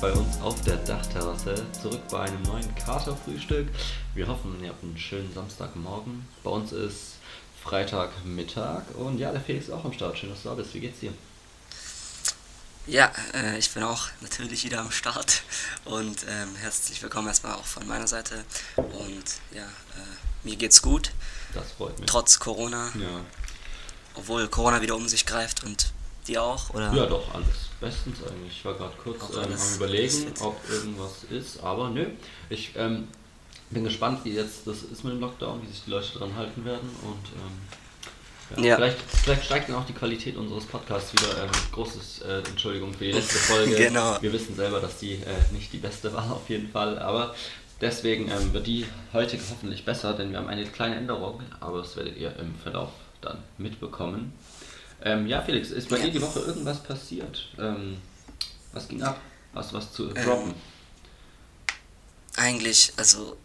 bei uns auf der Dachterrasse. Zurück bei einem neuen Katerfrühstück. Wir hoffen, ihr habt einen schönen Samstagmorgen. Bei uns ist Freitagmittag und ja, der Felix ist auch am Start. Schön, dass du da bist. Wie geht's dir? Ja, äh, ich bin auch natürlich wieder am Start und ähm, herzlich willkommen erstmal auch von meiner Seite. Und ja, äh, mir geht's gut, Das freut mich. trotz Corona, Ja. obwohl Corona wieder um sich greift und dir auch, oder? ja, doch, alles bestens eigentlich. Ich war gerade kurz ähm, am überlegen, ob irgendwas ist, aber nö. Ich ähm, bin gespannt, wie jetzt das ist mit dem Lockdown, wie sich die Leute dran halten werden und ähm, ja, Ja. Vielleicht, vielleicht steigt dann auch die Qualität unseres Podcasts wieder. Ähm, großes äh, Entschuldigung für die letzte Folge. Genau. Wir wissen selber, dass die äh, nicht die beste war auf jeden Fall, aber deswegen ähm, wird die heute hoffentlich besser, denn wir haben eine kleine Änderung, aber das werdet ihr im Verlauf dann mitbekommen. Ähm, ja, Felix, ist bei dir die Woche irgendwas passiert? Ähm, was ging ab? Hast du was zu Ähm, droppen? Eigentlich, also,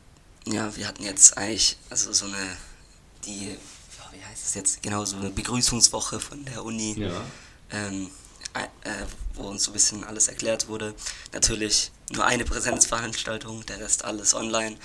ja, wir hatten jetzt eigentlich, also so eine, die, ja, wie heißt es jetzt, genau, so eine Begrüßungswoche von der Uni. Ja. ähm, äh, äh, wo uns so ein bisschen alles erklärt wurde. Natürlich nur eine Präsenzveranstaltung, der Rest alles online.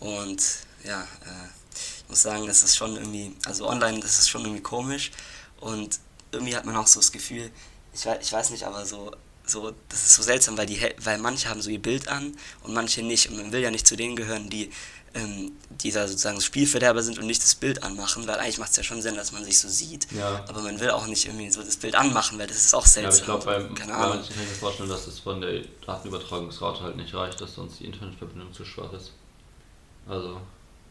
Und ja, äh, ich muss sagen, das ist schon irgendwie, also online, das ist schon irgendwie komisch. Und irgendwie hat man auch so das Gefühl, ich weiß, ich weiß nicht, aber so, so, das ist so seltsam, weil, die, weil manche haben so ihr Bild an und manche nicht. Und man will ja nicht zu denen gehören, die, ähm, die da sozusagen Spielverderber sind und nicht das Bild anmachen, weil eigentlich macht es ja schon Sinn, dass man sich so sieht. Ja. Aber man will auch nicht irgendwie so das Bild anmachen, weil das ist auch Ja, aber seltsam. ich glaube, bei, bei manchen kann ich mir vorstellen, dass es von der Datenübertragungsrate halt nicht reicht, dass sonst die Internetverbindung zu schwach ist. Also,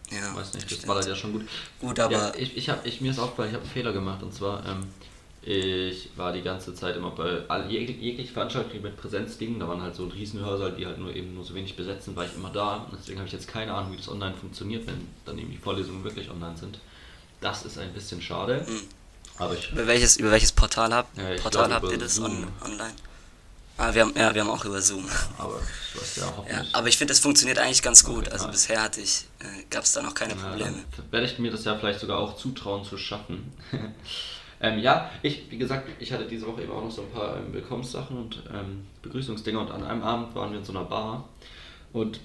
Ja, weiß nicht, das stimmt. ballert ja schon gut. Gut, aber ja, ich, ich hab, ich, mir ist aufgefallen, ich habe einen Fehler gemacht und zwar, ähm, ich war die ganze Zeit immer bei all, jeg, jegliche Veranstaltungen, die mit Präsenz gingen, da waren halt so ein Riesenhörsaal, die halt nur eben nur so wenig besetzen, war ich immer da und deswegen habe ich jetzt keine Ahnung, wie das online funktioniert, wenn dann eben die Vorlesungen wirklich online sind. Das ist ein bisschen schade, Mhm. aber ich über welches, über welches Portal habt, Ja, Portal glaub, habt ihr das on, online? Ah, wir haben, ja, wir haben auch über Zoom. aber ich weiß ja Ja, aber ich finde, das funktioniert eigentlich ganz gut. Okay, Also nice. bisher hatte ich, äh, gab es da noch keine Ja, Probleme. dann werde ich mir das ja vielleicht sogar auch zutrauen zu schaffen. ähm, ja, ich, wie gesagt, ich hatte diese Woche eben auch noch so ein paar ähm, Willkommenssachen und ähm, Begrüßungsdinge und an einem Abend waren wir in so einer Bar und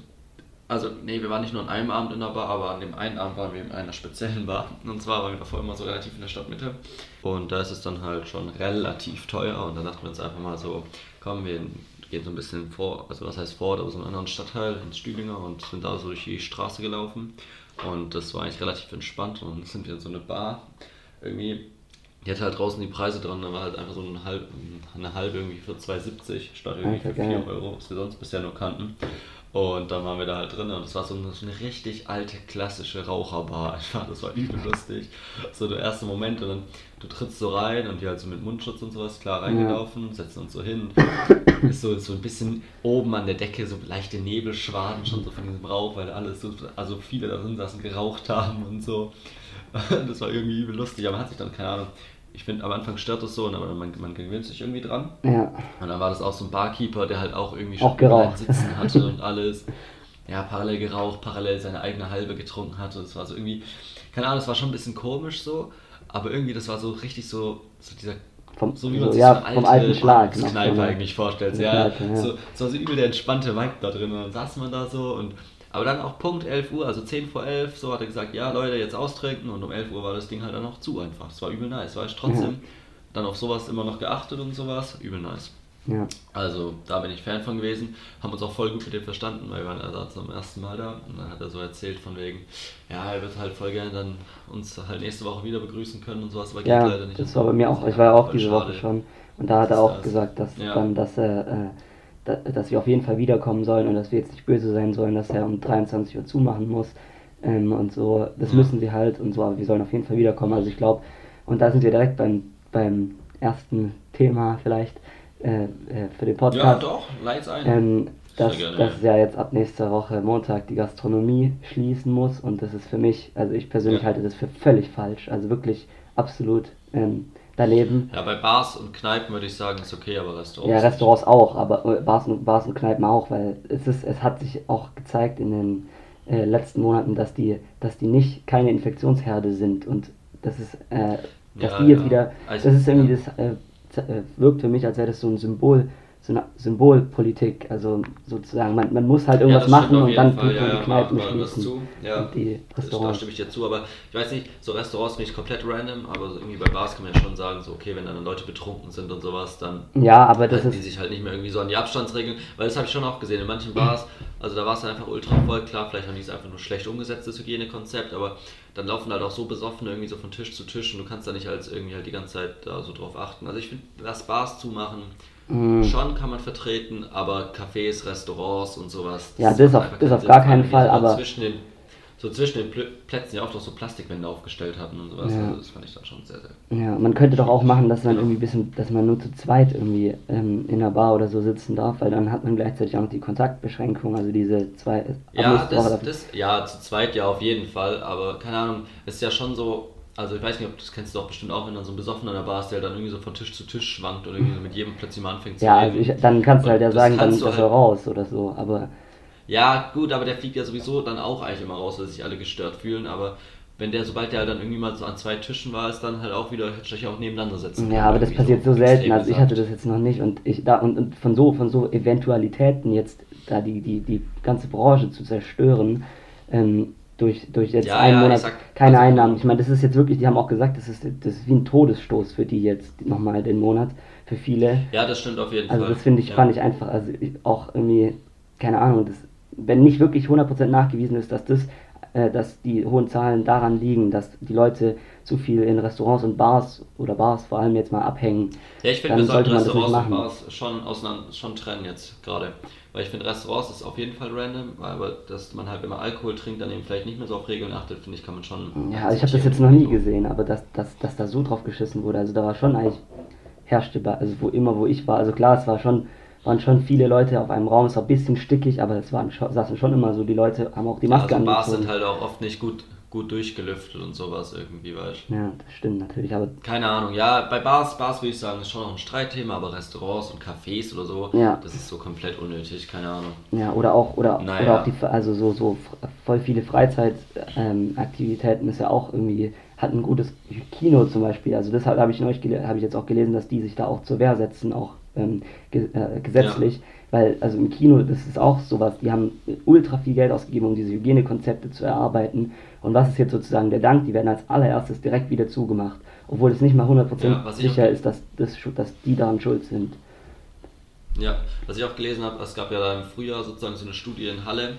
also, nee, wir waren nicht nur an einem Abend in der Bar, aber an dem einen Abend waren wir in einer speziellen Bar. Und zwar waren wir davor immer so relativ in der Stadtmitte. Und da ist es dann halt schon relativ teuer. Und dann dachten wir uns einfach mal so, komm, wir gehen so ein bisschen vor, also was heißt vor, aber so einen anderen Stadtteil, ins Stühlinger und sind da so durch die Straße gelaufen. Und das war eigentlich relativ entspannt. Und dann sind wir in so eine Bar. Irgendwie, die hatte halt draußen die Preise dran, da war halt einfach so eine halbe, eine halbe irgendwie für 2,70 statt irgendwie für Alter, 4 geil. Euro, was wir sonst bisher nur kannten. Und dann waren wir da halt drin und es war so eine, so eine richtig alte, klassische Raucherbar einfach. Das war übel lustig. So der erste Moment und dann, du trittst so rein und die halt so mit Mundschutz und sowas klar reingelaufen, setzen uns so hin. Ist so, so ein bisschen oben an der Decke so leichte Nebelschwaden schon so von diesem Rauch, weil alles so, also viele da drin saßen, geraucht haben und so. Das war irgendwie übel lustig, aber man hat sich dann, keine Ahnung, ich finde am Anfang stört das so, aber man, man gewöhnt sich irgendwie dran. Ja, Und dann war das auch so ein Barkeeper, der halt auch irgendwie Auch überall geraucht. sitzen hatte und alles. Ja, parallel geraucht, parallel seine eigene halbe getrunken hatte. Das war so irgendwie, keine Ahnung, das war schon ein bisschen komisch so, aber irgendwie, das war so richtig so, so dieser, vom, so wie man so, sich ja, so vom alte alten Schlag. Kneipe eigentlich vorstellt. Ja, Kneipe, ja. So, so war so übel der entspannte Vibe da drin. Und dann saß man da so und, aber dann auch Punkt 11 Uhr, also 10 vor 11, so hat er gesagt, ja Leute, jetzt austrinken und um 11 Uhr war das Ding halt dann noch zu einfach. Das war übel nice, war ich trotzdem dann auf sowas immer noch geachtet und sowas, übel nice. Ja. Also da bin ich Fan von gewesen, haben uns auch voll gut mit dem verstanden, weil wir waren also zum ersten Mal da und dann hat er so erzählt von wegen, ja, er wird halt voll gerne dann uns halt nächste Woche wieder begrüßen können und sowas, aber geht Ja, leider nicht. das war bei mir auch, ich war ja auch diese schade. Woche schon. Und da hat er Das auch ist- gesagt, dass ja. dann, dass er, äh, dass wir auf jeden Fall wiederkommen sollen und dass wir jetzt nicht böse sein sollen, dass er um 23 Uhr zumachen muss. Ähm, und so, das Ja. müssen sie halt und so, aber wir sollen auf jeden Fall wiederkommen. Also ich glaube, und da sind wir direkt beim, beim ersten Thema vielleicht äh, äh, für den Ja, Podcast. doch, leit's ein. Ähm, dass, gerne, dass ja. ja jetzt ab nächster Woche Montag die Gastronomie schließen muss und das ist für mich, also ich persönlich ja. halte das für völlig falsch, also wirklich absolut ähm, daneben. Ja, bei Bars und Kneipen würde ich sagen, ist okay, aber Restaurants. Ja, Restaurants auch, aber äh, Bars und, Bars und Kneipen auch, weil es ist, es hat sich auch gezeigt in den äh, letzten Monaten, dass die, dass die nicht keine Infektionsherde sind und das ist, äh, dass ja, die jetzt wieder, also, das ist irgendwie das, äh, äh, wirkt für mich, als wäre das so ein Symbol so eine Symbolpolitik. Also sozusagen, man, man muss halt irgendwas ja, machen und dann Fall. ja, die Kneipen schließen. Ja, und die Restaurants. Da stimme ich dir zu, aber ich weiß nicht, so Restaurants finde ich komplett random, aber irgendwie bei Bars kann man ja schon sagen, so okay, wenn dann Leute betrunken sind und sowas, dann ja, aber das halten die sich halt nicht mehr irgendwie so an die Abstandsregeln, weil das habe ich schon auch gesehen in manchen Bars, also da war es einfach ultra voll, klar, vielleicht haben die es einfach nur schlecht umgesetzt, das Hygienekonzept, aber dann laufen halt auch so besoffen irgendwie so von Tisch zu Tisch und du kannst da nicht als irgendwie halt die ganze Zeit da so drauf achten. Also ich finde, lass Bars zumachen, Mhm. Schon kann man vertreten, aber Cafés, Restaurants und sowas. Ja, das, auf, das auf gar keinen Fall, aber. Zwischen den, so zwischen den Plätzen ja auch noch so Plastikwände aufgestellt hatten und sowas. Ja. Also das fand ich dann schon sehr, sehr. Ja, man könnte doch auch machen, dass man genau. irgendwie bisschen, dass man nur zu zweit irgendwie ähm, in einer Bar oder so sitzen darf, weil dann hat man gleichzeitig auch noch die Kontaktbeschränkung, also diese zwei. Ja, das, das, ja, zu zweit ja auf jeden Fall, aber keine Ahnung, es ist ja schon so, also ich weiß nicht, ob das kennst du auch bestimmt auch, wenn dann so ein Besoffener an der Bar ist, der dann irgendwie so von Tisch zu Tisch schwankt oder irgendwie mit jedem plötzlich mal anfängt zu Ja, also ich, dann kannst du halt ja sagen, dann ist er halt raus oder so, aber... Ja, gut, aber der fliegt ja sowieso dann auch eigentlich immer raus, weil sich alle gestört fühlen, aber wenn der, sobald der halt dann irgendwie mal so an zwei Tischen war, ist dann halt auch wieder, hätte ich auch nebeneinander setzen Ja, aber das passiert so, so selten, also ich hatte das jetzt noch nicht und ich da und, und von so von so Eventualitäten jetzt da die, die, die ganze Branche zu zerstören, ähm, durch, durch jetzt ja, einen ja, Monat sag, keine also Einnahmen. Ich meine, das ist jetzt wirklich, die haben auch gesagt, das ist, das ist wie ein Todesstoß für die jetzt nochmal den Monat, für viele. Ja, das stimmt auf jeden also Fall. Also das finde ich, ja. fand ich einfach, also ich, auch irgendwie, keine Ahnung, das, wenn nicht wirklich 100% nachgewiesen ist, dass das, äh, dass die hohen Zahlen daran liegen, dass die Leute zu viel in Restaurants und Bars oder Bars vor allem jetzt mal abhängen. Ja, ich finde, wir sollten Restaurants und Bars schon, auseinander, schon trennen jetzt gerade. Weil ich finde, Restaurants ist auf jeden Fall random, aber dass man halt, wenn man Alkohol trinkt, dann eben vielleicht nicht mehr so auf Regeln achtet, finde ich, kann man schon. Ja, ich habe das jetzt noch nie so. gesehen, aber dass, dass, dass da so drauf geschissen wurde, also da war schon eigentlich herrschte, also wo immer, wo ich war, also klar, es war schon, waren schon viele Leute auf einem Raum, es war ein bisschen stickig, aber es waren, saßen schon immer so, die Leute haben auch die Maske ja, also Bars sind halt auch oft nicht gut gut durchgelüftet und sowas irgendwie, weißt Ja, das stimmt natürlich, aber... Keine Ahnung, ja, bei Bars, Bars würde ich sagen, ist schon noch ein Streitthema, aber Restaurants und Cafés oder so, ja. das ist so komplett unnötig, keine Ahnung. Ja, oder auch, oder, naja. oder auch die, also so, so voll viele Freizeitaktivitäten ähm, ist ja auch irgendwie, hat ein gutes Kino zum Beispiel, also deshalb habe ich neulich, habe ich jetzt auch gelesen, dass die sich da auch zur Wehr setzen, auch ähm, ge äh, gesetzlich, ja. weil also im Kino, das ist auch sowas, die haben ultra viel Geld ausgegeben, um diese Hygienekonzepte zu erarbeiten und was ist jetzt sozusagen der Dank? Die werden als allererstes direkt wieder zugemacht, obwohl es nicht mal 100% ja, sicher ist, dass, das, dass die daran schuld sind. Ja, was ich auch gelesen habe, es gab ja da im Frühjahr sozusagen so eine Studie in Halle,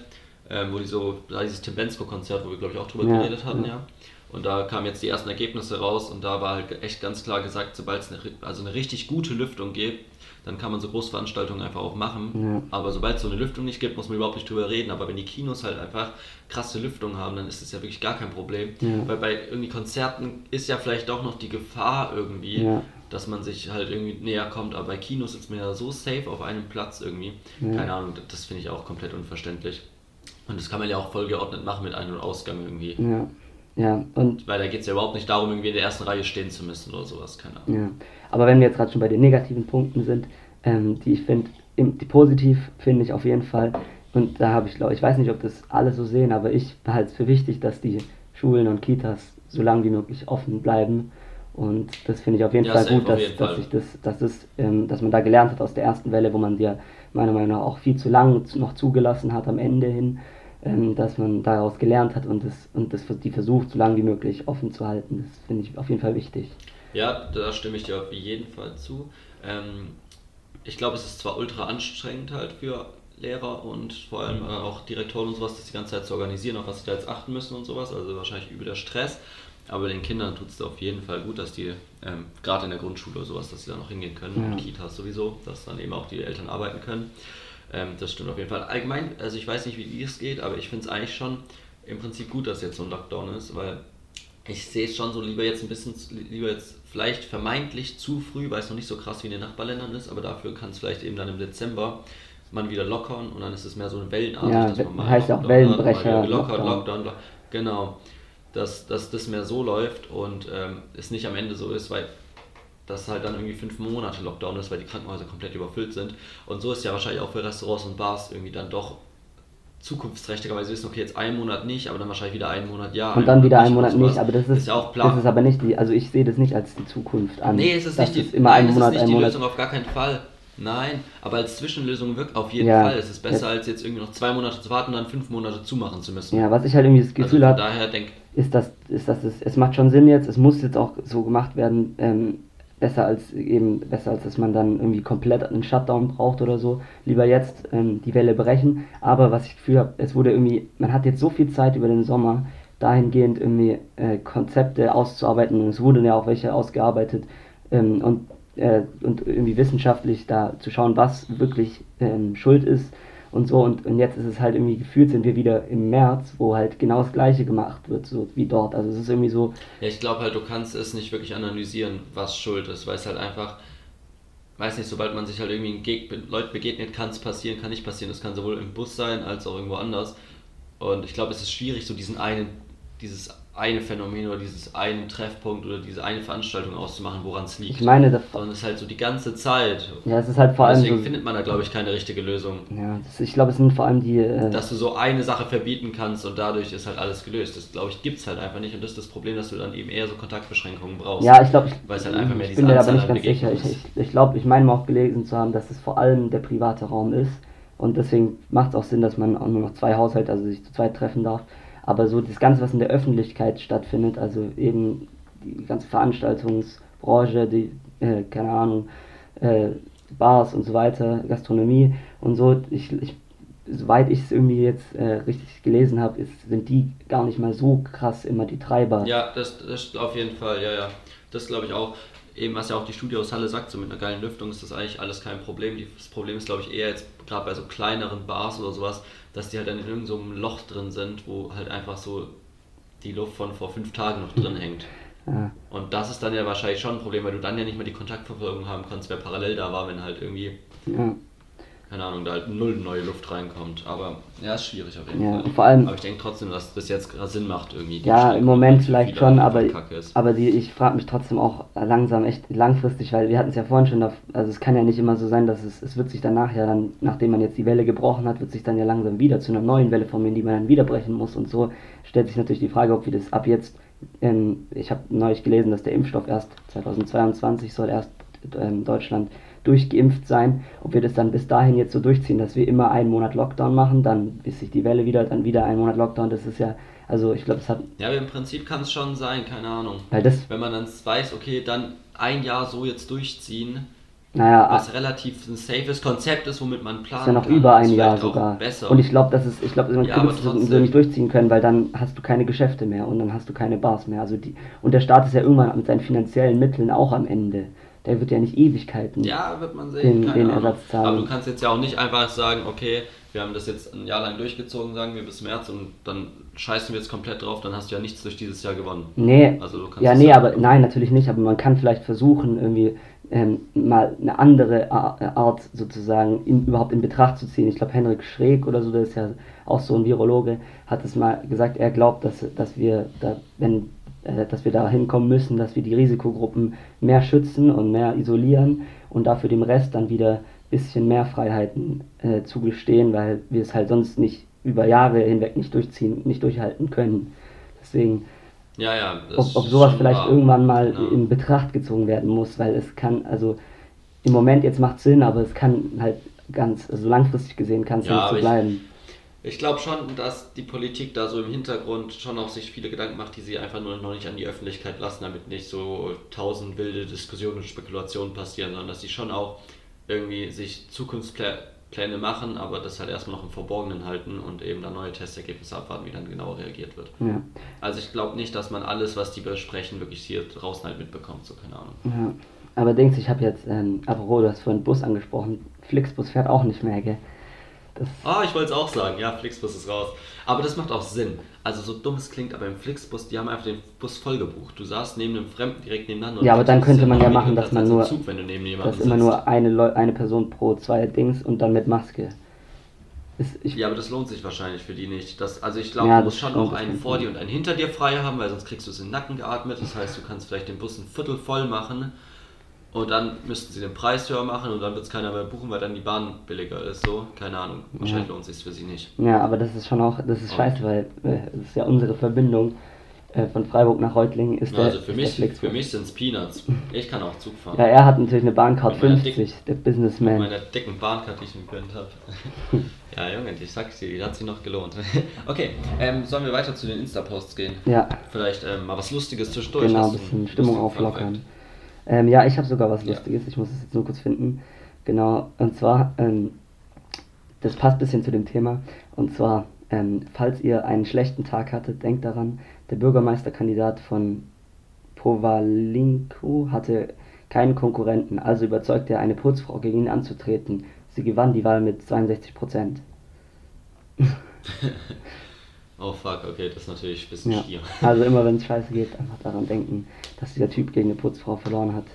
ähm, wo die so, da dieses Tim Bensko-Konzert, wo wir glaube ich auch drüber ja, geredet hatten, ja. ja. Und da kamen jetzt die ersten Ergebnisse raus und da war halt echt ganz klar gesagt, sobald es eine, also eine richtig gute Lüftung gibt, dann kann man so Großveranstaltungen einfach auch machen. Ja. Aber sobald es so eine Lüftung nicht gibt, muss man überhaupt nicht drüber reden. Aber wenn die Kinos halt einfach krasse Lüftung haben, dann ist das ja wirklich gar kein Problem. Ja. Weil bei irgendwie Konzerten ist ja vielleicht doch noch die Gefahr irgendwie, ja. dass man sich halt irgendwie näher kommt. Aber bei Kinos sitzt man ja so safe auf einem Platz irgendwie. Keine Ahnung, das finde ich auch komplett unverständlich. Und das kann man ja auch voll geordnet machen mit Ein- und Ausgang irgendwie. Ja. Und Weil da geht es ja überhaupt nicht darum, irgendwie in der ersten Reihe stehen zu müssen oder sowas, keine Ahnung. Ja. Aber wenn wir jetzt gerade schon bei den negativen Punkten sind, ähm, die ich finde, die positiv finde ich auf jeden Fall, und da habe ich glaube ich weiß nicht, ob das alle so sehen, aber ich halte es für wichtig, dass die Schulen und Kitas so lange wie möglich offen bleiben. Und das finde ich auf jeden ja, Fall gut, dass, dass, Fall. das, dass, das, ähm, dass man da gelernt hat aus der ersten Welle, wo man ja meiner Meinung nach auch viel zu lang noch zugelassen hat am Ende hin ähm, dass man daraus gelernt hat und das, und das die versucht, so lange wie möglich offen zu halten. Das finde ich auf jeden Fall wichtig. Ja, da stimme ich dir auf jeden Fall zu. Ähm, ich glaube, es ist zwar ultra anstrengend halt für Lehrer und vor allem äh, auch Direktoren und sowas, das die ganze Zeit zu organisieren, auf was sie da jetzt achten müssen und sowas, also wahrscheinlich übel der Stress. Aber den Kindern tut es auf jeden Fall gut, dass die, ähm, gerade in der Grundschule oder sowas, dass sie da noch hingehen können ja. und Kitas sowieso, dass dann eben auch die Eltern arbeiten können. Ähm, das stimmt auf jeden Fall. Allgemein, also ich weiß nicht, wie es geht, aber ich finde es eigentlich schon im Prinzip gut, dass jetzt so ein Lockdown ist, weil ich sehe es schon so lieber jetzt ein bisschen, lieber jetzt vielleicht vermeintlich zu früh, weil es noch nicht so krass wie in den Nachbarländern ist, aber dafür kann es vielleicht eben dann im Dezember man wieder lockern und dann ist es mehr so eine Wellenart, Ja, dass man mal heißt auch Lockdown hat, mal Wellenbrecher, wieder gelockert, Lockdown. Lockdown, Lockdown, genau. Dass, dass das mehr so läuft und ähm, es nicht am Ende so ist, weil das halt dann irgendwie fünf Monate Lockdown ist, weil die Krankenhäuser komplett überfüllt sind. Und so ist ja wahrscheinlich auch für Restaurants und Bars irgendwie dann doch zukunftsträchtiger, weil sie wissen, okay, jetzt einen Monat nicht, aber dann wahrscheinlich wieder einen Monat ja. Und dann wieder einen Monat sowas. nicht, aber das ist, ja auch klar. das ist aber nicht die, also ich sehe das nicht als die Zukunft an. Nee, es ist dass nicht die, es immer nein, einen es Monat, ist nicht einen die Monat. Lösung auf gar keinen Fall. Nein, aber als Zwischenlösung wirkt auf jeden Ja. Fall. Es ist besser, als jetzt irgendwie noch zwei Monate zu warten und dann fünf Monate zumachen zu müssen. Ja, was ich halt irgendwie das also Gefühl von habe, ist, dass, ist, dass es, es macht schon Sinn jetzt, es muss jetzt auch so gemacht werden, ähm, besser als eben, besser als dass man dann irgendwie komplett einen Shutdown braucht oder so. Lieber jetzt ähm, die Welle brechen. Aber was ich Gefühl habe, es wurde irgendwie, man hat jetzt so viel Zeit über den Sommer, dahingehend irgendwie äh, Konzepte auszuarbeiten und es wurden ja auch welche ausgearbeitet ähm, und, äh, und irgendwie wissenschaftlich da zu schauen, was wirklich ähm, schuld ist und so und, und jetzt ist es halt irgendwie gefühlt sind wir wieder im März, wo halt genau das gleiche gemacht wird, so wie dort. Also es ist irgendwie so, ja, ich glaube halt, du kannst es nicht wirklich analysieren, was schuld ist, weil es halt einfach, weiß nicht, sobald man sich halt irgendwie Geg Leuten begegnet, kann es passieren, kann nicht passieren. Das kann sowohl im Bus sein, als auch irgendwo anders. Und ich glaube, es ist schwierig, so diesen einen, dieses eine Phänomen oder dieses einen Treffpunkt oder diese eine Veranstaltung auszumachen, woran es liegt. ich meine, das, Sondern es ist halt so die ganze Zeit. ja, es ist halt vor allem Deswegen so, findet man da, glaube ich, keine richtige Lösung. ja, das, ich glaube, es sind vor allem die, äh, Dass du so eine Sache verbieten kannst und dadurch ist halt alles gelöst. Das, glaube ich, gibt es halt einfach nicht. Und das ist das Problem, dass du dann eben eher so Kontaktbeschränkungen brauchst. Ja, ich glaube, ich, Weil es halt einfach mehr ich bin mir aber nicht an ganz sicher. Ich, ich, ich glaube, ich meine mal auch gelesen zu haben, dass es vor allem der private Raum ist. Und deswegen macht es auch Sinn, dass man auch nur noch zwei Haushalte, also sich zu zweit treffen darf. Aber so das Ganze, was in der Öffentlichkeit stattfindet, also eben die ganze Veranstaltungsbranche, die, äh, keine Ahnung, äh, Bars und so weiter, Gastronomie und so, ich, ich soweit ich es irgendwie jetzt äh, richtig gelesen habe, sind die gar nicht mal so krass immer die Treiber. Ja, das, das auf jeden Fall, ja, ja. Das glaube ich auch. Eben, was ja auch die Studie aus Halle sagt, so mit einer geilen Lüftung ist das eigentlich alles kein Problem. Das Problem ist, glaube ich, eher jetzt gerade bei so kleineren Bars oder sowas, dass die halt dann in irgendeinem so Loch drin sind, wo halt einfach so die Luft von vor fünf Tagen noch drin hängt. Ja. Und das ist dann ja wahrscheinlich schon ein Problem, weil du dann ja nicht mehr die Kontaktverfolgung haben kannst, wer parallel da war, wenn halt irgendwie, Ja. Keine Ahnung, da halt null neue Luft reinkommt. Aber ja, ist schwierig auf jeden Ja, Fall. vor allem- aber ich denke trotzdem, dass das jetzt gerade Sinn macht irgendwie. die Ja, im Moment vielleicht schon, aber, aber die, ich frage mich trotzdem auch langsam echt langfristig, weil wir hatten es ja vorhin schon, also es kann ja nicht immer so sein, dass es, es wird sich danach ja dann, nachdem man jetzt die Welle gebrochen hat, wird sich dann ja langsam wieder zu einer neuen Welle formieren, die man dann wieder brechen muss und so stellt sich natürlich die Frage, ob wir das ab jetzt, ähm, ich habe neulich gelesen, dass der Impfstoff erst 2022 soll erst ähm, Deutschland durchgeimpft sein, ob wir das dann bis dahin jetzt so durchziehen, dass wir immer einen Monat Lockdown machen, dann bis sich die Welle wieder, dann wieder einen Monat Lockdown, das ist ja, also ich glaube, es hat, Ja, aber im Prinzip kann es schon sein, keine Ahnung. weil das, Wenn man dann weiß, okay, dann ein Jahr so jetzt durchziehen, naja, was relativ ein safes Konzept ist, womit man planen ist ja noch kann, über ein Jahr sogar. Besser. Und ich glaube, das ist, ich glaube, man Ja, es so nicht durchziehen können, weil dann hast du keine Geschäfte mehr und dann hast du keine Bars mehr. Also die, und der Staat ist ja irgendwann mit seinen finanziellen Mitteln auch am Ende. Der wird ja nicht Ewigkeiten. Ja, wird man sehen. den- den. Ersatz zahlen. Aber du kannst jetzt ja auch nicht einfach sagen, okay, wir haben das jetzt ein Jahr lang durchgezogen, sagen wir bis März und dann scheißen wir jetzt komplett drauf, dann hast du ja nichts durch dieses Jahr gewonnen. Nee, Also du kannst ja, nee, ja- aber nein, natürlich nicht, aber man kann vielleicht versuchen, irgendwie ähm, mal eine andere Ar- Art sozusagen in, überhaupt in Betracht zu ziehen. Ich glaube, Henrik Schräg oder so, der ist ja auch so ein Virologe, hat es mal gesagt, er glaubt, dass, dass wir da, wenn äh, dass wir da hinkommen müssen, dass wir die Risikogruppen mehr schützen und mehr isolieren und dafür dem Rest dann wieder ein bisschen mehr Freiheiten äh, zugestehen, weil wir es halt sonst nicht über Jahre hinweg nicht durchziehen, nicht durchhalten können. Deswegen Ja, ja. ob, ob sowas vielleicht wahr. irgendwann mal Ja. in Betracht gezogen werden muss, weil es kann, also im Moment jetzt macht Sinn, aber es kann halt ganz, also langfristig gesehen kann es Ja, nicht so aber ich- bleiben. Ich glaube schon, dass die Politik da so im Hintergrund schon auch sich viele Gedanken macht, die sie einfach nur noch nicht an die Öffentlichkeit lassen, damit nicht so tausend wilde Diskussionen und Spekulationen passieren, sondern dass sie schon auch irgendwie sich Zukunftspläne machen, aber das halt erstmal noch im Verborgenen halten und eben dann neue Testergebnisse abwarten, wie dann genau reagiert wird. Ja. Also ich glaube nicht, dass man alles, was die besprechen, wirklich hier draußen halt mitbekommt, so keine Ahnung. Ja. Aber denkst ich habe jetzt, ähm, apropos, du hast vorhin Bus angesprochen, Flixbus fährt auch nicht mehr, gell? Ah, ich wollte es auch sagen. Ja, Flixbus ist raus. Aber das macht auch Sinn. Also so dumm es klingt, aber im Flixbus, die haben einfach den Bus voll gebucht. Du saßt neben einem Fremden direkt nebeneinander. Ja, aber dann könnte man ja machen, dass man nur- Zug, wenn du neben jemandem dass immer nur eine, Leu eine Person pro zwei Dings und dann mit Maske. Ist, ich, Ja, aber das lohnt sich wahrscheinlich für die nicht. Das, also ich glaube, Ja, du musst schon auch einen vor dir und einen hinter dir frei haben, weil sonst kriegst du es in den Nacken geatmet. Das heißt, du kannst vielleicht den Bus ein Viertel voll machen und dann müssten sie den Preis höher machen und dann wird es keiner mehr buchen, weil dann die Bahn billiger ist. So, keine Ahnung. Wahrscheinlich lohnt sich für sie nicht. ja, aber das ist schon auch, das ist scheiße, weil äh, das ist ja unsere Verbindung äh, von Freiburg nach Reutlingen ist der, Also für mich, für mich sind es Peanuts. Ich kann auch Zug fahren. Ja, er hat natürlich eine Bahncard Mit meiner 50, der Businessman. meiner dicken Bahnkarte, die ich mir gegönnt habe. ja, Junge, ich sag's dir, die hat sich noch gelohnt. okay, ähm, sollen wir weiter zu den Insta-Posts gehen? Ja, Vielleicht ähm, mal was Lustiges zwischendurch. genau, ein bisschen Stimmung auflockern. Ähm, ja, ich habe sogar was Ja. Lustiges, ich muss es jetzt nur kurz finden. Genau, und zwar, ähm, das passt ein bisschen zu dem Thema. Und zwar, ähm, falls ihr einen schlechten Tag hattet, denkt daran, der Bürgermeisterkandidat von Povalinko hatte keinen Konkurrenten, also überzeugte er eine Putzfrau gegen ihn anzutreten. Sie gewann die Wahl mit 62 Prozent. Oh fuck, okay, das ist natürlich ein bisschen Ja. stier. Also immer wenn es scheiße geht, einfach daran denken, dass dieser Typ gegen eine Putzfrau verloren hat,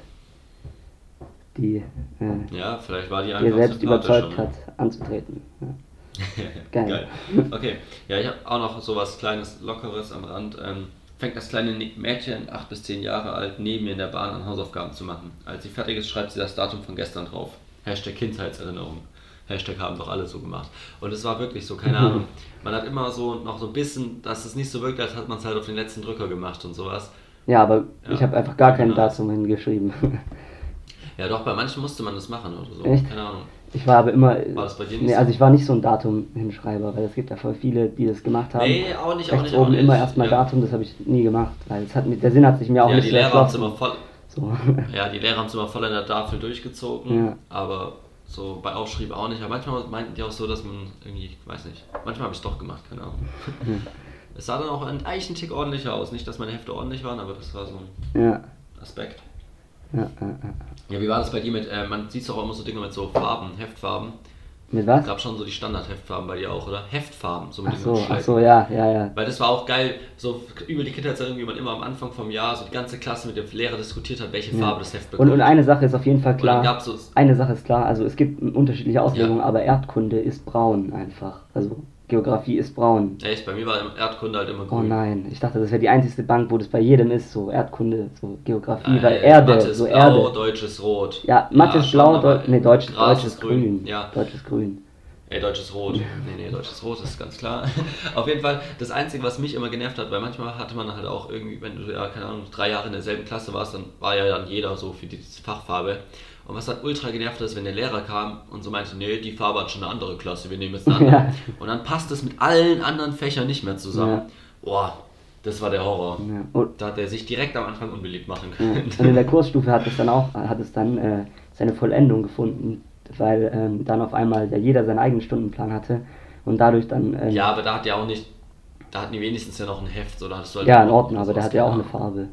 die äh, Ja, vielleicht war die die einfach selbst sympathischer, überzeugt hat, anzutreten. Ja. Geil. Geil. Okay, ja, ich habe auch noch so was Kleines, Lockeres am Rand. Ähm, fängt das kleine Ne- Mädchen, 8 bis 10 Jahre alt, neben mir in der Bahn an Hausaufgaben zu machen. Als sie fertig ist, schreibt sie das Datum von gestern drauf. Hashtag Kindheitserinnerung. Hashtag haben doch alle so gemacht. Und es war wirklich so, keine Ahnung. Man hat immer so noch so ein bisschen, dass es nicht so wirkt, als hat man es halt auf den letzten Drücker gemacht und sowas. Ja, aber Ja. ich habe einfach gar kein Nice. Datum hingeschrieben. Ja, doch, bei manchen musste man das machen oder so. Echt? Keine Ahnung. Ich war aber immer. War das bei dir nicht nee, so? also ich war nicht so ein Datum-Hinschreiber, weil es gibt ja voll viele, die das gemacht haben. Nee, auch nicht, auch Rechts auch oben nicht. immer erstmal Ja. Datum, das habe ich nie gemacht, weil es hat mit, der Sinn hat sich mir auch Ja, nicht die Lehrer haben es immer voll, So. Ja, die Lehrer haben es immer voll an der Tafel durchgezogen, Ja. aber so bei Aufschrieben auch nicht. Aber manchmal meinten die auch so, dass man irgendwie, weiß nicht, manchmal habe ich es doch gemacht, keine Ahnung. Es sah dann auch ein Eichentick ordentlicher aus. Nicht, dass meine Hefte ordentlich waren, aber das war so ein Ja. Aspekt. Ja, ja, ja. Ja, wie war das bei dir mit, äh, man sieht doch auch immer so Dinge mit so Farben, Heftfarben. Mit Es was? gab schon so die Standard-Heftfarben bei dir auch, oder? Heftfarben, so mit Ach so, ach Streifen. so, ja, ja, ja. Weil das war auch geil, so übel die Kindheitserinnerung, wie man immer am Anfang vom Jahr so die ganze Klasse mit dem Lehrer diskutiert hat, welche ja. Farbe das Heft Und, bekommt. und eine Sache ist auf jeden Fall Und klar. Eine Sache ist klar, also es gibt unterschiedliche Auslegungen, Ja. aber Erdkunde ist braun einfach. Also Geografie ist braun. Echt, bei mir war Erdkunde halt immer grün. Oh nein, ich dachte, das wäre die einzigste Bank, wo das bei jedem ist, so Erdkunde, so Geografie, Äh, weil Erde, Mathe ist so blau, Erde. Deutsch ist rot. Ja, Mathe ist schon, blau, Deu nee, Deutsch, Deutsch ist grün. Ja, Deutsch ist grün. ey, Deutsch ist rot. Nee, nee, Deutsch ist rot, ist ganz klar. Auf jeden Fall, das Einzige, was mich immer genervt hat, weil manchmal hatte man halt auch irgendwie, wenn du ja, keine Ahnung, drei Jahre in derselben Klasse warst, dann war ja dann jeder so für die Fachfarbe. Und was halt ultra genervt ist, wenn der Lehrer kam und so meinte, nee, die Farbe hat schon eine andere Klasse, wir nehmen jetzt eine andere. Ja. Und dann passt es mit allen anderen Fächern nicht mehr zusammen. Boah, das war der Horror. Ja. Da hat er sich direkt am Anfang unbeliebt machen ja. können. Und in der Kursstufe hat es dann auch, hat es dann äh, seine Vollendung gefunden, weil ähm, dann auf einmal ja jeder seinen eigenen Stundenplan hatte und dadurch dann ähm, Ja, aber da hat ja auch nicht. Da hatten die wenigstens ja noch ein Heft oder hattest du halt ja, in Ordnung, aber der hat ja auch eine. Farbe.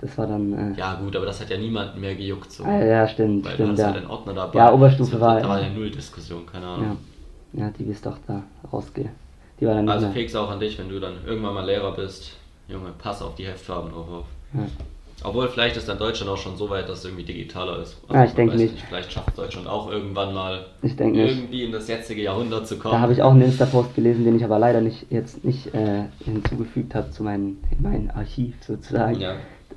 Das war dann äh, Ja, gut, aber das hat ja niemanden mehr gejuckt. So. ah, ja, stimmt, Weil du stimmt, hast ja. halt einen Ordner dabei. Ja, Oberstufe Das- war- Da war ja null Diskussion, keine Ahnung. Ja, ja, die ist doch da rausgehe. Die war dann nicht Also fix auch an dich, wenn du dann irgendwann mal Lehrer bist. Junge, pass auf die Heftfarben auch auf. Ja. Obwohl, vielleicht ist dann Deutschland auch schon so weit, dass es irgendwie digitaler ist. Ja, ich man denk weiß nicht. Vielleicht schafft Deutschland auch irgendwann mal Ich denk nicht. irgendwie in das jetzige Jahrhundert zu kommen. Da habe ich auch einen Insta-Post gelesen, den ich aber leider nicht jetzt nicht äh, hinzugefügt habe zu meinem in mein Archiv sozusagen. Ja.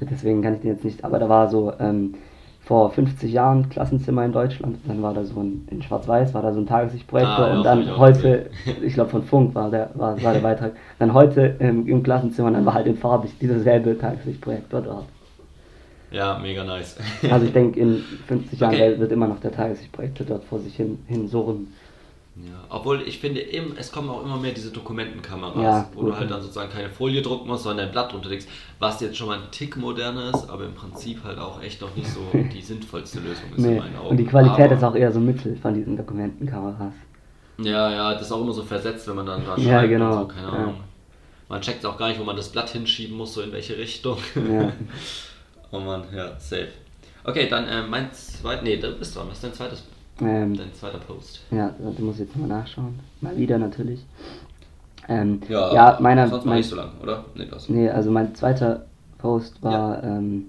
Deswegen kann ich den jetzt nicht. Aber da war so ähm, vor 50 Jahren Klassenzimmer in Deutschland. Dann war da so ein in Schwarz-Weiß war da so ein Tageslichtprojektor Ah, ja, und dann heute, ich glaube von Funk war der war, war der Beitrag. Dann heute ähm, im Klassenzimmer, dann war halt in farbig dieser selbe Tageslichtprojektor dort. Ja, mega nice. Also ich denke, in 50 Jahren Okay. wird immer noch der Tageslichtprojektor dort vor sich hin, hin surren. Ja, obwohl ich finde, im, es kommen auch immer mehr diese Dokumentenkameras, Ja, wo du halt dann sozusagen keine Folie drucken musst, sondern ein Blatt runterlegst, was jetzt schon mal ein Tick moderner ist, aber im Prinzip halt auch echt noch nicht so die sinnvollste Lösung ist in Nee. meinen Augen. Und die Qualität aber, ist auch eher so mittel von diesen Dokumentenkameras. Ja, ja, das ist auch immer so versetzt, wenn man dann da Ja, schreibt genau, und so, keine ja. Ahnung. Man checkt auch gar nicht, wo man das Blatt hinschieben muss, so in welche Richtung. Ja. oh Mann, ja, safe. Okay, dann äh, mein zweites, nee, du bist dran, was ist dein zweites Ähm, Dein zweiter Post. ja, du musst jetzt mal nachschauen. Mal wieder natürlich. Ähm, Ja, ja meiner, sonst war mein, nicht so lang, oder? Nee, das. Nee, also mein zweiter Post war, ähm,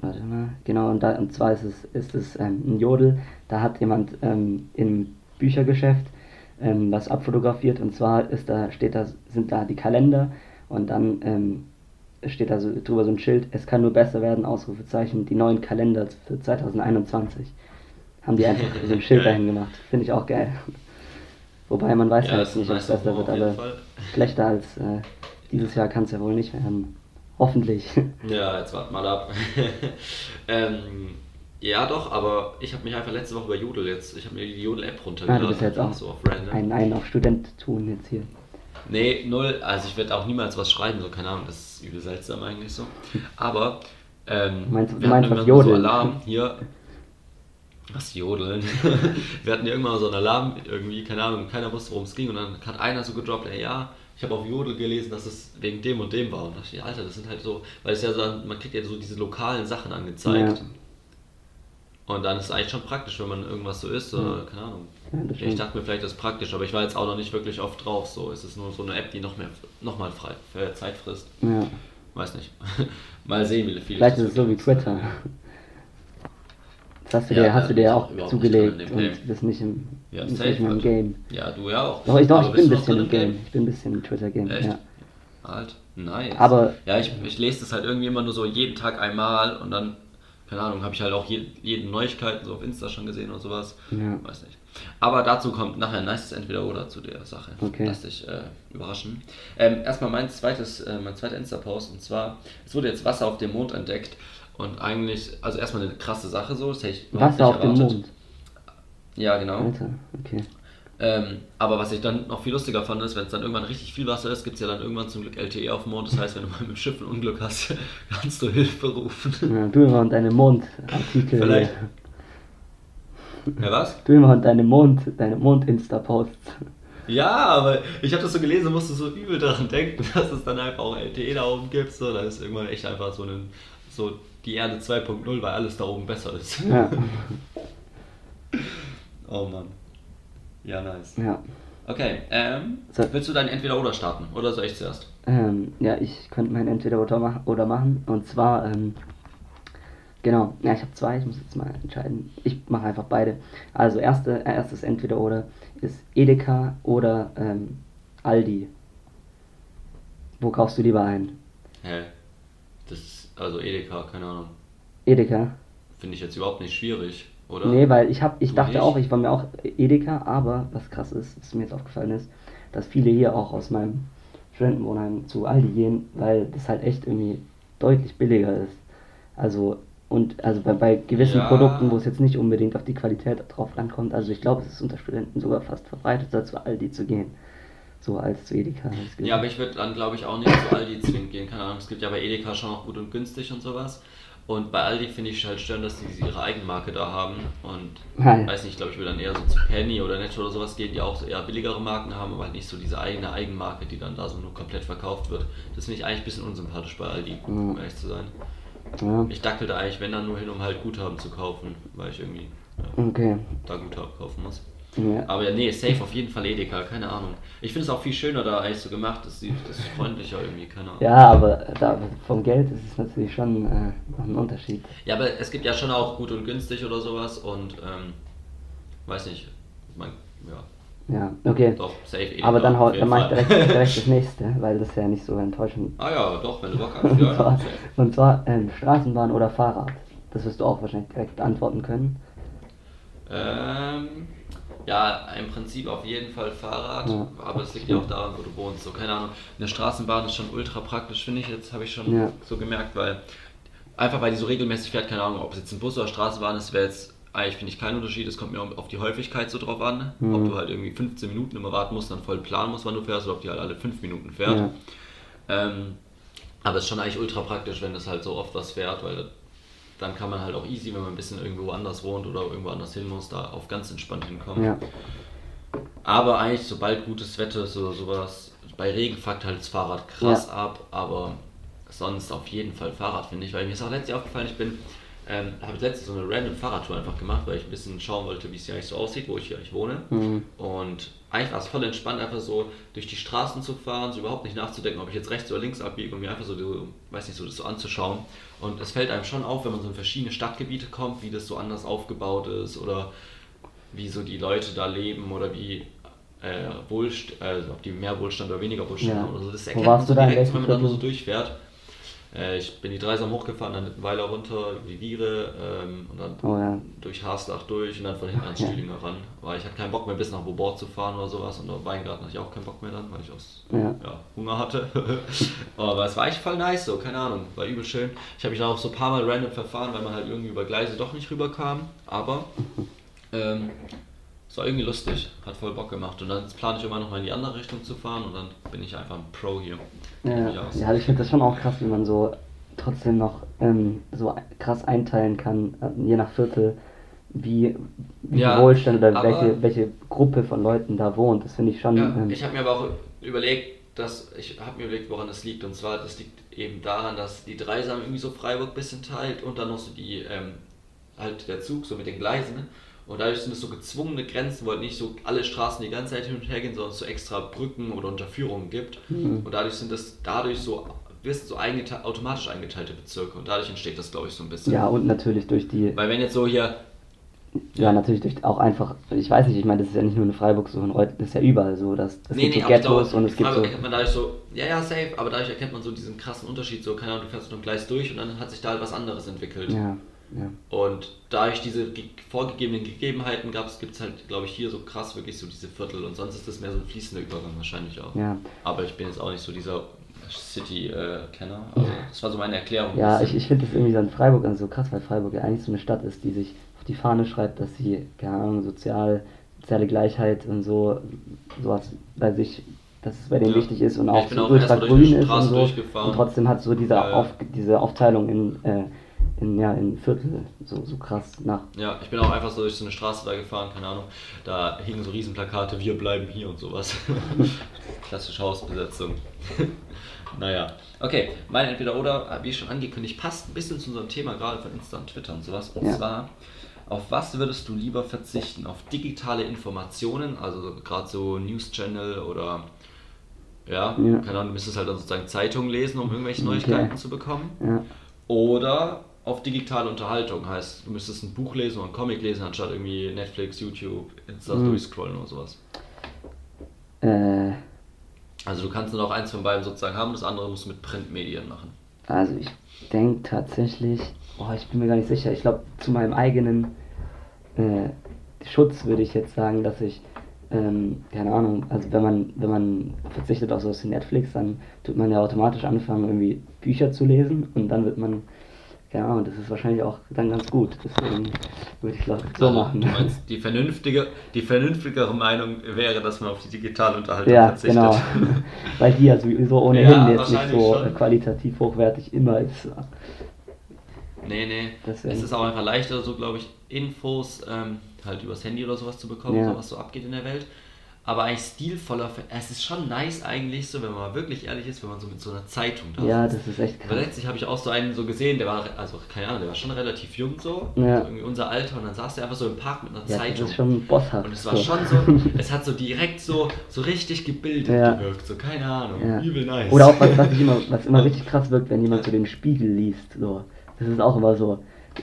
warte mal, genau, und, da, und zwar ist es, ist es ähm, ein Jodel, da hat jemand ähm, im Büchergeschäft ähm, was abfotografiert und zwar ist da, steht da, sind da die Kalender und dann ähm, steht da so drüber so ein Schild, es kann nur besser werden, Ausrufezeichen, die neuen Kalender für 2021. Haben die einfach so ein Schild dahin gemacht. Finde ich auch geil. Wobei man weiß ja, das nicht, ob es besser wird, aber Fall. schlechter als äh, dieses Jahr kann es ja wohl nicht werden. Hoffentlich. Ja, jetzt wart mal ab. ähm, ja, doch, aber ich habe mich einfach letzte Woche über Jodel jetzt, ich habe mir die Jodel-App Ah, runtergeladen. du bist jetzt auch so auf random. ein, ein auf Student tun jetzt hier. Nee, null. Also ich werde auch niemals was schreiben, so keine Ahnung, das ist übel seltsam eigentlich so. Aber ähm, Du meinst- du wir meinst hatten was irgendwann so jodeln? Alarm hier. Was jodeln? wir hatten irgendwann mal so einen Alarm irgendwie, keine Ahnung, keiner wusste, worum es ging und dann hat einer so gedroppt, ey ja, ich habe auf Jodel gelesen, dass es wegen dem und dem war. Und da dachte ich, Alter, das sind halt so, weil es ja so, man kriegt ja so diese lokalen Sachen angezeigt. Ja. Und dann ist es eigentlich schon praktisch, wenn man irgendwas so ist, oder keine Ahnung. Ja, ich dachte mir vielleicht, das ist praktisch, aber ich war jetzt auch noch nicht wirklich oft drauf. So, es ist nur so eine App, die noch mehr, noch mal frei, für Zeit frisst. Ja. Weiß nicht. mal sehen, wie viel. Vielleicht ich ist es so wie Twitter. Das hast du Ja, dir, hast du dir ist auch zugelegt und bist nicht im, Ja, safe nicht mehr im halt. Game. Ja, du ja auch. Doch, ich, doch, ich bin ein bisschen im Game. Ich bin ein bisschen im Twitter-Game. Ja. Alt. Nice. Aber- Ja, ich, ich lese das halt irgendwie immer nur so jeden Tag einmal und dann, keine Ahnung, habe ich halt auch je, jede Neuigkeiten so auf Insta schon gesehen oder sowas. Ja. Weiß nicht. Aber dazu kommt nachher ein nices Entweder-Oder zu der Sache. Okay. Lass dich äh, überraschen. Ähm, erstmal mein zweites, äh, mein zweiter Insta-Post und zwar, es wurde jetzt Wasser auf dem Mond entdeckt und eigentlich, also erstmal eine krasse Sache so, das hätte ich überhaupt Wasser nicht auf dem. Mond. Ja, genau. Alter, okay. Ähm, aber was ich dann noch viel lustiger fand, ist, wenn es dann irgendwann richtig viel Wasser ist, gibt es ja dann irgendwann zum Glück LTE auf dem Mond. Das heißt, wenn du mal mit dem Schiff ein Unglück hast, kannst du Hilfe rufen. Ja, du immer und deine Mondartikel. Vielleicht. Ja, was? Du immer und deine Mond, deine Mond-Insta-Posts. Ja, aber ich habe das so gelesen und musste so übel daran denken, dass es dann einfach auch LTE da oben gibt. So, da ist irgendwann echt einfach so, ein, so die Erde 2.0, weil alles da oben besser ist. Ja, Oh Mann. Ja, nice. ja. Okay, ähm, So. willst du dein Entweder-Oder starten? Oder soll ich zuerst? Ähm, ja, ich könnte mein Entweder oder, mach oder machen. Und zwar, ähm, genau, ja, ich habe zwei, ich muss jetzt mal entscheiden. Ich mache einfach beide. Also, erste, äh, erstes Entweder oder ist Edeka oder ähm, Aldi. Wo kaufst du lieber ein? Hä? Das ist, also Edeka, keine Ahnung. Edeka? Finde ich jetzt überhaupt nicht schwierig, oder? Nee, weil ich hab, ich Du dachte nicht? auch, ich war mir auch Edeka, aber was krass ist, was mir jetzt aufgefallen ist, dass viele hier auch aus meinem Studentenwohnheim zu Aldi gehen, weil das halt echt irgendwie deutlich billiger ist. Also und also bei, bei gewissen Ja. Produkten, wo es jetzt nicht unbedingt auf die Qualität drauf ankommt, also ich glaube, es ist unter Studenten sogar fast verbreiteter zu Aldi zu gehen, so als zu Edeka. ich Ja, aber ich würde dann, glaube ich, auch nicht zu Aldi zwingend gehen. Keine Ahnung, es gibt ja bei Edeka schon auch gut und günstig und sowas. Und bei Aldi finde ich halt störend, dass die ihre Eigenmarke da haben. Und Nein. weiß nicht, ich glaube, ich würde dann eher so zu Penny oder Netto oder sowas gehen, die auch so eher billigere Marken haben, aber halt nicht so diese eigene Eigenmarke, die dann da so nur komplett verkauft wird. Das finde ich eigentlich ein bisschen unsympathisch bei Aldi, um ehrlich zu sein. Ja, Ich dackel da eigentlich, wenn dann nur hin, um halt Guthaben zu kaufen, weil ich irgendwie ja, okay. da Guthaben kaufen muss. Ja. Aber nee, safe auf jeden Fall Edeka, keine Ahnung. Ich finde es auch viel schöner da eigentlich so gemacht, das, sieht, das ist freundlicher irgendwie, keine Ahnung. Ja, aber da, vom Geld ist es natürlich schon äh, ein Unterschied. Ja, aber es gibt ja schon auch gut und günstig oder sowas und ähm, weiß nicht, man, ja, Ja, okay. doch, safe Edeka. Aber dann, dann mache ich direkt, direkt das nächste, weil das ist ja nicht so enttäuschend. Ah ja, doch, wenn du Bock hast, Und ja. zwar, und zwar ähm, Straßenbahn oder Fahrrad. Das wirst du auch wahrscheinlich direkt beantworten können. Ähm, ja, im Prinzip auf jeden Fall Fahrrad, Ja. aber es liegt ja auch daran, wo du wohnst. So, keine Ahnung, eine Straßenbahn ist schon ultra praktisch, finde ich jetzt, habe ich schon Ja. so gemerkt, weil einfach weil die so regelmäßig fährt, keine Ahnung, ob es jetzt ein Bus oder Straßenbahn ist, wäre jetzt eigentlich, finde ich, kein Unterschied. Es kommt mir auf die Häufigkeit so drauf an, Mhm. ob du halt irgendwie 15 Minuten immer warten musst, dann voll planen musst, wann du fährst, oder ob die halt alle 5 Minuten fährt. Ja. Ähm, aber es ist schon eigentlich ultra praktisch, wenn das halt so oft was fährt, weil dann kann man halt auch easy, wenn man ein bisschen irgendwo anders wohnt oder irgendwo anders hin muss, da auf ganz entspannt hinkommen. Ja, Aber eigentlich, sobald gutes Wetter ist oder sowas, bei Regen fuckt halt das Fahrrad krass ab, aber sonst auf jeden Fall Fahrrad, finde ich, weil mir ist auch letztlich aufgefallen, ich bin ähm, habe ich letztens so eine random Fahrradtour einfach gemacht, weil ich ein bisschen schauen wollte, wie es hier eigentlich so aussieht, wo ich hier eigentlich wohne. Mhm. Und eigentlich war es voll entspannt, einfach so durch die Straßen zu fahren, so überhaupt nicht nachzudenken, ob ich jetzt rechts oder links abbiege und mir einfach so, so weiß nicht, so das so anzuschauen. Und es fällt einem schon auf, wenn man so in verschiedene Stadtgebiete kommt, wie das so anders aufgebaut ist oder wie so die Leute da leben oder wie äh, Wohlstand, also ob die mehr Wohlstand oder weniger Wohlstand Ja. haben oder so. Das Wo erkennt warst man du so da, in direkt, wenn man dann nur so durchfährt. Äh, ich bin die Dreisam hochgefahren, dann Weiler runter, über die Viere ähm, und dann Oh ja. durch Haslach durch und dann von hinten ans Ja. Stühlinger ran. Weil ich hatte keinen Bock mehr bis nach Bobort zu fahren oder sowas und auf Weingarten hatte ich auch keinen Bock mehr dann, weil ich aus Ja. ja, Hunger hatte. Aber es war echt voll nice so, keine Ahnung, war übel schön. Ich habe mich dann auch so ein paar Mal random verfahren, weil man halt irgendwie über Gleise doch nicht rüberkam. Aber ähm, es war irgendwie lustig, hat voll Bock gemacht. Und dann plane ich immer noch mal in die andere Richtung zu fahren und dann bin ich einfach ein Pro hier. Ja, ja ich finde das schon auch krass, wie man so trotzdem noch ähm, so krass einteilen kann, äh, je nach Viertel, wie, wie Ja, Wohlstand oder welche, welche Gruppe von Leuten da wohnt. Das finde ich schon. Ja, ähm, ich habe mir aber auch überlegt, dass ich habe mir überlegt, woran das liegt. Und zwar, das liegt eben daran, dass die Dreisam irgendwie so Freiburg ein bisschen teilt und dann noch so die, ähm, halt der Zug so mit den Gleisen. ne? Und dadurch sind es so gezwungene Grenzen, wo halt nicht so alle Straßen die ganze Zeit hin und her gehen, sondern es so extra Brücken oder Unterführungen gibt. Mhm. Und dadurch sind das dadurch so, wirst so eingete automatisch eingeteilte Bezirke. Und dadurch entsteht das, glaube ich, so ein bisschen. ja, und natürlich durch die, Weil wenn jetzt so hier ja, natürlich durch auch einfach, ich weiß nicht, ich meine, das ist ja nicht nur in Freiburg so, in Reut, das ist ja überall so, dass es gibt so aber ich Ghettos und es gibt so, erkennt man dadurch so, ja, ja, safe, aber dadurch erkennt man so diesen krassen Unterschied, so, keine Ahnung, du fährst nur Gleis durch und dann hat sich da halt was anderes entwickelt. ja, ja, Und dadurch diese ge vorgegebenen Gegebenheiten gibt es halt, glaube ich, hier so krass wirklich so diese Viertel und sonst ist das mehr so ein fließender Übergang wahrscheinlich auch. ja. Aber ich bin jetzt auch nicht so dieser City-Kenner, aber das war so meine Erklärung. Ja, ich, ich finde das irgendwie so in Freiburg also so krass, weil Freiburg ja eigentlich so eine Stadt ist, die sich auf die Fahne schreibt, dass sie, keine Ahnung, sozial, soziale Gleichheit und so, sowas bei sich, dass es bei denen Ja. wichtig ist und auch ich bin so auch ultra grün die ist und so. Und trotzdem hat so diese, ja. Auf, diese Aufteilung in, äh, in, ja, in Viertel so, so krass nach. Ja, ich bin auch einfach so durch so eine Straße da gefahren, keine Ahnung. Da hingen so Riesenplakate, wir bleiben hier und sowas. Klassische Hausbesetzung. naja. Okay, mein Entweder-Oder, wie schon angekündigt, passt ein bisschen zu unserem Thema gerade von Insta und Twitter und sowas. Und Ja. zwar, auf was würdest du lieber verzichten? Auf digitale Informationen, also so, gerade so News Channel oder ja, Ja. keine Ahnung, du müsstest halt dann sozusagen Zeitungen lesen, um irgendwelche Okay. Neuigkeiten zu bekommen. Ja, Oder auf digitale Unterhaltung heißt, du müsstest ein Buch lesen oder einen Comic lesen, anstatt irgendwie Netflix, YouTube, Insta Mhm. durchscrollen oder sowas. äh, Also du kannst nur noch eins von beiden sozusagen haben, das andere musst du mit Printmedien machen. Also ich denke tatsächlich, oh, ich bin mir gar nicht sicher. Ich glaube, zu meinem eigenen äh, Schutz würde ich jetzt sagen, dass ich, ähm, keine Ahnung, also wenn man, wenn man verzichtet auf sowas wie Netflix, dann tut man ja automatisch anfangen, irgendwie Bücher zu lesen und dann wird man, keine Ahnung, das ist wahrscheinlich auch dann ganz gut. Deswegen würde ich glaube so machen. Meinst, die vernünftige, die vernünftigere Meinung wäre, dass man auf die digitale Unterhaltung Ja, verzichtet. genau. Weil die ja sowieso ohnehin Ja, jetzt nicht so schon. qualitativ hochwertig immer ist. Nee, nee. Deswegen. Es ist auch einfach leichter, so glaube ich, Infos ähm, halt übers Handy oder sowas zu bekommen, Ja. so was so abgeht in der Welt. Aber eigentlich stilvoller, es ist schon nice eigentlich so, wenn man wirklich ehrlich ist, wenn man so mit so einer Zeitung da Ja, das ist echt Aber krass. letztlich habe ich auch so einen so gesehen, der war, also keine Ahnung, der war schon relativ jung so, Ja. so irgendwie unser Alter und dann saß der einfach so im Park mit einer Ja, das Zeitung. ist schon bosshaft. und es war schon so, es hat so direkt so, so richtig gebildet Ja. gewirkt, so keine Ahnung, Ja. übel nice. Oder auch was, was, immer, was immer richtig krass wirkt, wenn jemand so den Spiegel liest. So. Das ist auch immer so.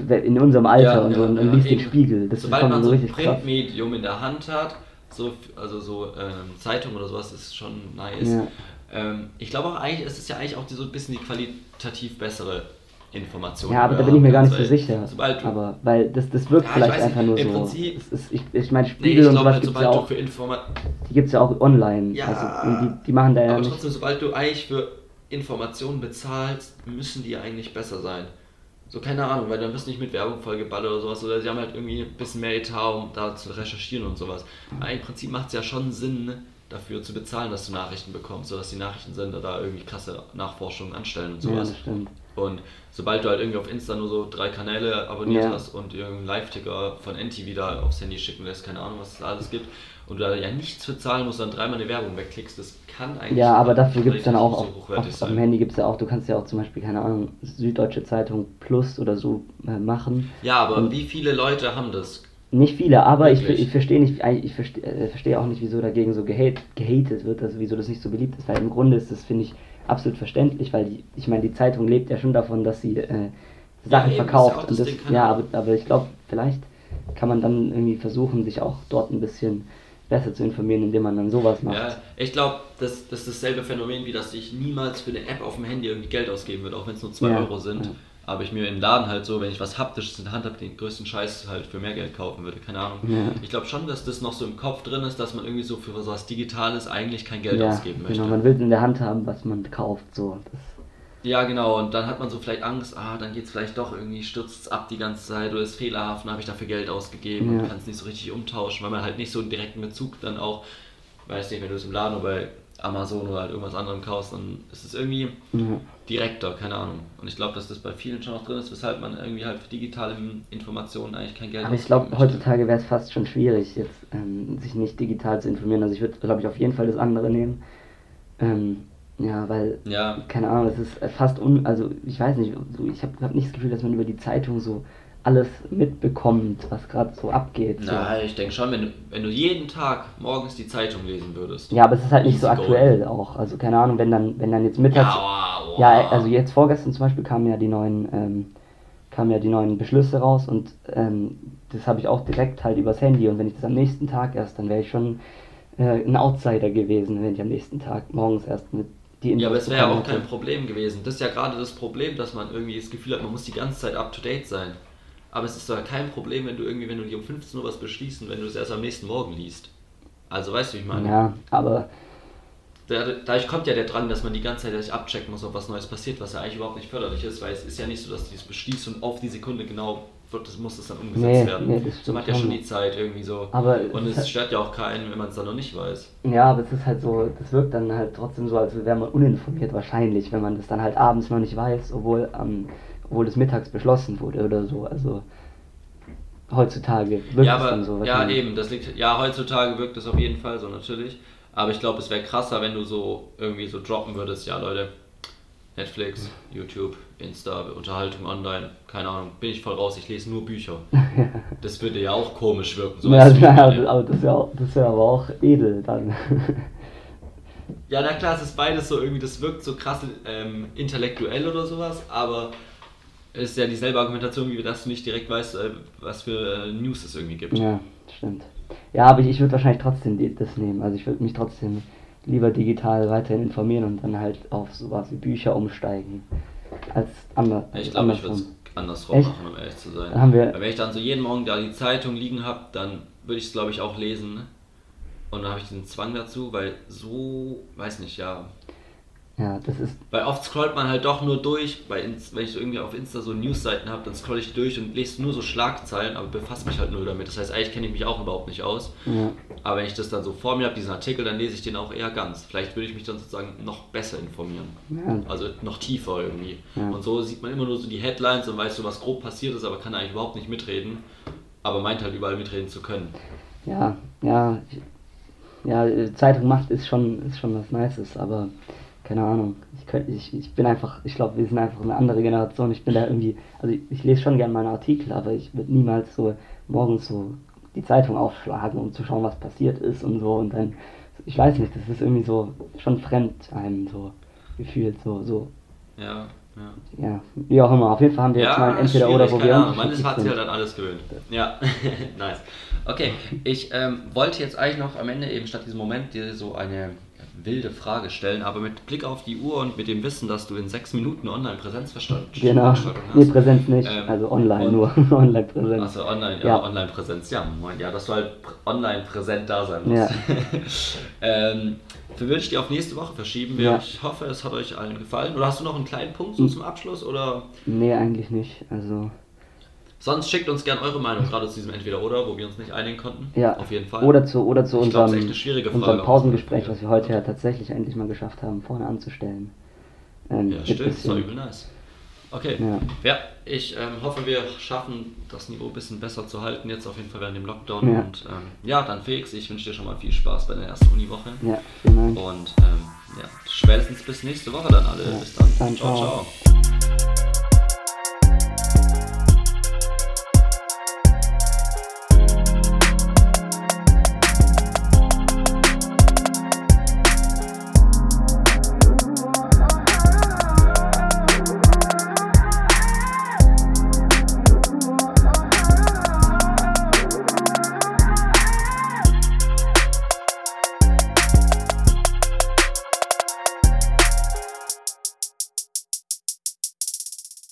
In unserem Alter und so und, liest den. Spiegel. Das Sobald ist man so so ein richtig krass. Printmedium in der Hand hat, so, also so ähm, Zeitung oder sowas, ist schon nice. Ja. Ähm, ich glaube auch eigentlich, es ist ja eigentlich auch die, so ein bisschen die qualitativ bessere Information. Ja, aber da bin ich mir gar nicht so sicher. Sobald du, Aber weil das, das wirkt Ja, ich vielleicht weiß einfach nicht, nur im so. Prinzip- Es ist, ich ich meine, nee, Spiegel ich und sowas gibt es ja auch. Die gibt es ja auch online. Ja, also, die, die machen da ja aber nicht. trotzdem, sobald du eigentlich für Informationen bezahlst, müssen die eigentlich besser sein. So, keine Ahnung, weil dann wirst du nicht mit Werbung vollgeballert oder sowas. Oder sie haben halt irgendwie ein bisschen mehr Etat, um da zu recherchieren und sowas. Aber im Prinzip macht es ja schon Sinn, ne, dafür zu bezahlen, dass du Nachrichten bekommst, sodass die Nachrichtensender da irgendwie krasse Nachforschungen anstellen und Ja, sowas. das stimmt. Und sobald du halt irgendwie auf Insta nur so drei Kanäle abonniert Ja. hast und irgendeinen Live-Ticker von NTV da aufs Handy schicken lässt, keine Ahnung, was es da alles gibt, und du da ja nichts für zahlen musst, dann dreimal eine Werbung wegklickst, das kann eigentlich Ja, aber dafür gibt es dann auch auf, so auf, auf dem. Handy gibt es ja auch, du kannst ja auch zum Beispiel, keine Ahnung, Süddeutsche Zeitung Plus oder so äh, machen. Ja, aber Und- wie viele Leute haben das? Nicht viele, aber ich, Wirklich? ich verstehe nicht, ich verstehe, äh, verstehe auch nicht, wieso dagegen so gehate, gehatet wird, also wieso das nicht so beliebt ist, weil im Grunde ist das, finde ich, absolut verständlich, weil die, ich meine, die Zeitung lebt ja schon davon, dass sie äh, Sachen ja verkauft. auch das und das, ja, aber, aber ich glaube, vielleicht kann man dann irgendwie versuchen, sich auch dort ein bisschen besser zu informieren, indem man dann sowas macht. Ja, ich glaube, das, das ist dasselbe Phänomen, wie dass ich niemals für eine App auf dem Handy irgendwie Geld ausgeben würde, auch wenn es nur 2 Ja, Euro sind. ja. Aber ich mir im Laden halt so, wenn ich was Haptisches in der Hand habe, den größten Scheiß halt für mehr Geld kaufen würde, keine Ahnung. Ja. Ich glaube schon, dass das noch so im Kopf drin ist, dass man irgendwie so für was Digitales eigentlich kein Geld ausgeben möchte. genau, man will in der Hand haben, was man kauft, so. Das, Ja, genau, und dann hat man so vielleicht Angst, ah, dann geht es vielleicht doch irgendwie, stürzt es ab die ganze Zeit oder ist fehlerhaft, dann habe ich dafür Geld ausgegeben Ja. und kann es nicht so richtig umtauschen, weil man halt nicht so einen direkten Bezug dann auch, weiß nicht, wenn du es im Laden oder bei Amazon oder halt irgendwas anderem kaufst, dann ist es irgendwie ja. direkter, keine Ahnung. Und ich glaube, dass das bei vielen schon noch drin ist, weshalb man irgendwie halt für digitale Informationen eigentlich kein Geld Aber ich glaube, heutzutage wäre es fast schon schwierig, jetzt ähm, sich nicht digital zu informieren. Also ich würde, glaube ich, auf jeden Fall das andere nehmen. Ähm, ja, weil, Ja, keine Ahnung, es ist fast un... Also ich weiß nicht, so, ich habe hab nicht das Gefühl, dass man über die Zeitung so alles mitbekommt, was gerade so abgeht. So. na, ich denke schon, wenn du, wenn du jeden Tag morgens die Zeitung lesen würdest. Ja, aber es ist halt nicht so aktuell auch. Also keine Ahnung, wenn dann, wenn dann jetzt mittags... Ja, wow, Ja, also jetzt vorgestern zum Beispiel kamen ja die neuen, ähm, kamen ja die neuen Beschlüsse raus und ähm, das habe ich auch direkt halt übers Handy und wenn ich das am nächsten Tag erst, dann wäre ich schon äh, ein Outsider gewesen, wenn ich am nächsten Tag morgens erst mit die Ja, aber es wäre ja auch kein. Problem gewesen. Das ist ja gerade das Problem, dass man irgendwie das Gefühl hat, man muss die ganze Zeit up to date sein. Aber es ist doch kein Problem, wenn du irgendwie, wenn du dir um 15 Uhr was beschließen, wenn du es erst am nächsten Morgen liest. Also weißt du, wie ich meine? Ja, aber Da, dadurch kommt ja der Drang, dass man die ganze Zeit sich abchecken muss, ob was Neues passiert, was ja eigentlich überhaupt nicht förderlich ist, weil es ist ja nicht so, dass du das beschließt und auf die Sekunde genau wird, das muss es dann umgesetzt Nee, werden. nee, das so hat ja schon. die Zeit irgendwie so. Aber und es es stört ja auch keinen, wenn man es dann noch nicht weiß. ja, aber es ist halt so, das wirkt dann halt trotzdem so, als wäre man uninformiert wahrscheinlich, wenn man das dann halt abends noch nicht weiß, obwohl am obwohl das mittags beschlossen wurde oder so. Also heutzutage wirkt ja, es aber dann so. ja eben, das liegt ja heutzutage wirkt es auf jeden Fall so natürlich, aber ich glaube, es wäre krasser, wenn du so irgendwie so droppen würdest, ja Leute, Netflix, YouTube, Insta, Unterhaltung online, keine Ahnung, bin ich voll raus, ich lese nur Bücher. Das würde ja auch komisch wirken. So Ja, ich ja, meine. aber das ist ja aber auch edel dann. ja, na klar, es ist beides so irgendwie, das wirkt so krass ähm, intellektuell oder sowas, aber es ist ja dieselbe Argumentation, wie dass du nicht direkt weißt, äh, was für äh, News es irgendwie gibt. ja, stimmt. Ja, aber ich, ich würde wahrscheinlich trotzdem das nehmen. Also ich würde mich trotzdem lieber digital weiterhin informieren und dann halt auf sowas wie Bücher umsteigen. Als ander, Ich glaube, ich würde es andersrum. Echt? machen, um ehrlich zu sein. Haben wir- Weil wenn ich dann so jeden Morgen da die Zeitung liegen habe, dann würde ich es, glaube ich, auch lesen. Und dann habe ich diesen Zwang dazu, weil so, weiß nicht, ja. Ja, das ist. Weil oft scrollt man halt doch nur durch, bei Inst wenn ich so irgendwie auf Insta so Newsseiten habe, dann scroll ich durch und lese nur so Schlagzeilen, aber befasse mich halt null damit. Das heißt, eigentlich kenne ich mich auch überhaupt nicht aus. Ja, Aber wenn ich das dann so vor mir habe, diesen Artikel, dann lese ich den auch eher ganz. Vielleicht würde ich mich dann sozusagen noch besser informieren. ja, Also noch tiefer irgendwie. Ja. Und so sieht man immer nur so die Headlines und weiß so, was grob passiert ist, aber kann eigentlich überhaupt nicht mitreden. Aber meint halt überall mitreden zu können. ja, ja, ja, Zeitung macht ist schon, ist schon was Nices, aber keine Ahnung. Ich, könnt, ich, ich bin einfach, ich glaube, wir sind einfach eine andere Generation. Ich bin da irgendwie, also ich, ich lese schon gerne meine Artikel, aber ich würde niemals so morgens so die Zeitung aufschlagen, um zu schauen, was passiert ist und so. Und dann, ich weiß nicht, das ist irgendwie so schon fremd einem so gefühlt, so, so, Ja, ja. ja, wie auch immer. Auf jeden Fall haben wir jetzt mal ein entweder oder, wo wir Ahnung. Man ist- hat sich halt an alles gewöhnt. Ja, nice. Okay, ich ähm, wollte jetzt eigentlich noch am Ende eben statt diesem Moment dir so eine wilde Frage stellen, aber mit Blick auf die Uhr und mit dem Wissen, dass du in sechs Minuten Online-Präsenzveranstaltung Genau. Nee, Präsenz nicht, Ähm, also online nur. Online-Präsenz. Also online, ja, Ja. Online-Präsenz, ja, moin, ja, dass du halt online präsent da sein musst. Ja. ähm, würde ich die auf nächste Woche verschieben. Ja. Ich hoffe, es hat euch allen gefallen. Oder hast du noch einen kleinen Punkt so zum Abschluss? Oder Nee, eigentlich nicht. Also, Sonst schickt uns gerne eure Meinung, gerade zu diesem Entweder-Oder, wo wir uns nicht einigen konnten. Ja, Auf jeden Fall. Oder zu, oder zu Ich glaub, unserem, unserem. Pausengespräch, was wir heute ja tatsächlich endlich mal geschafft haben, vorne anzustellen. Ähm, Ja, stimmt, das war übel nice. Okay, Ja. ja, ich ähm, hoffe, wir schaffen das Niveau ein bisschen besser zu halten, jetzt auf jeden Fall während dem Lockdown. Ja. Und ähm, ja, dann Felix, ich wünsche dir schon mal viel Spaß bei der ersten Uniwoche. Ja, vielen Dank. Und ähm, ja, spätestens bis nächste Woche dann alle. Ja, Bis dann. dann ciao. ciao. ciao.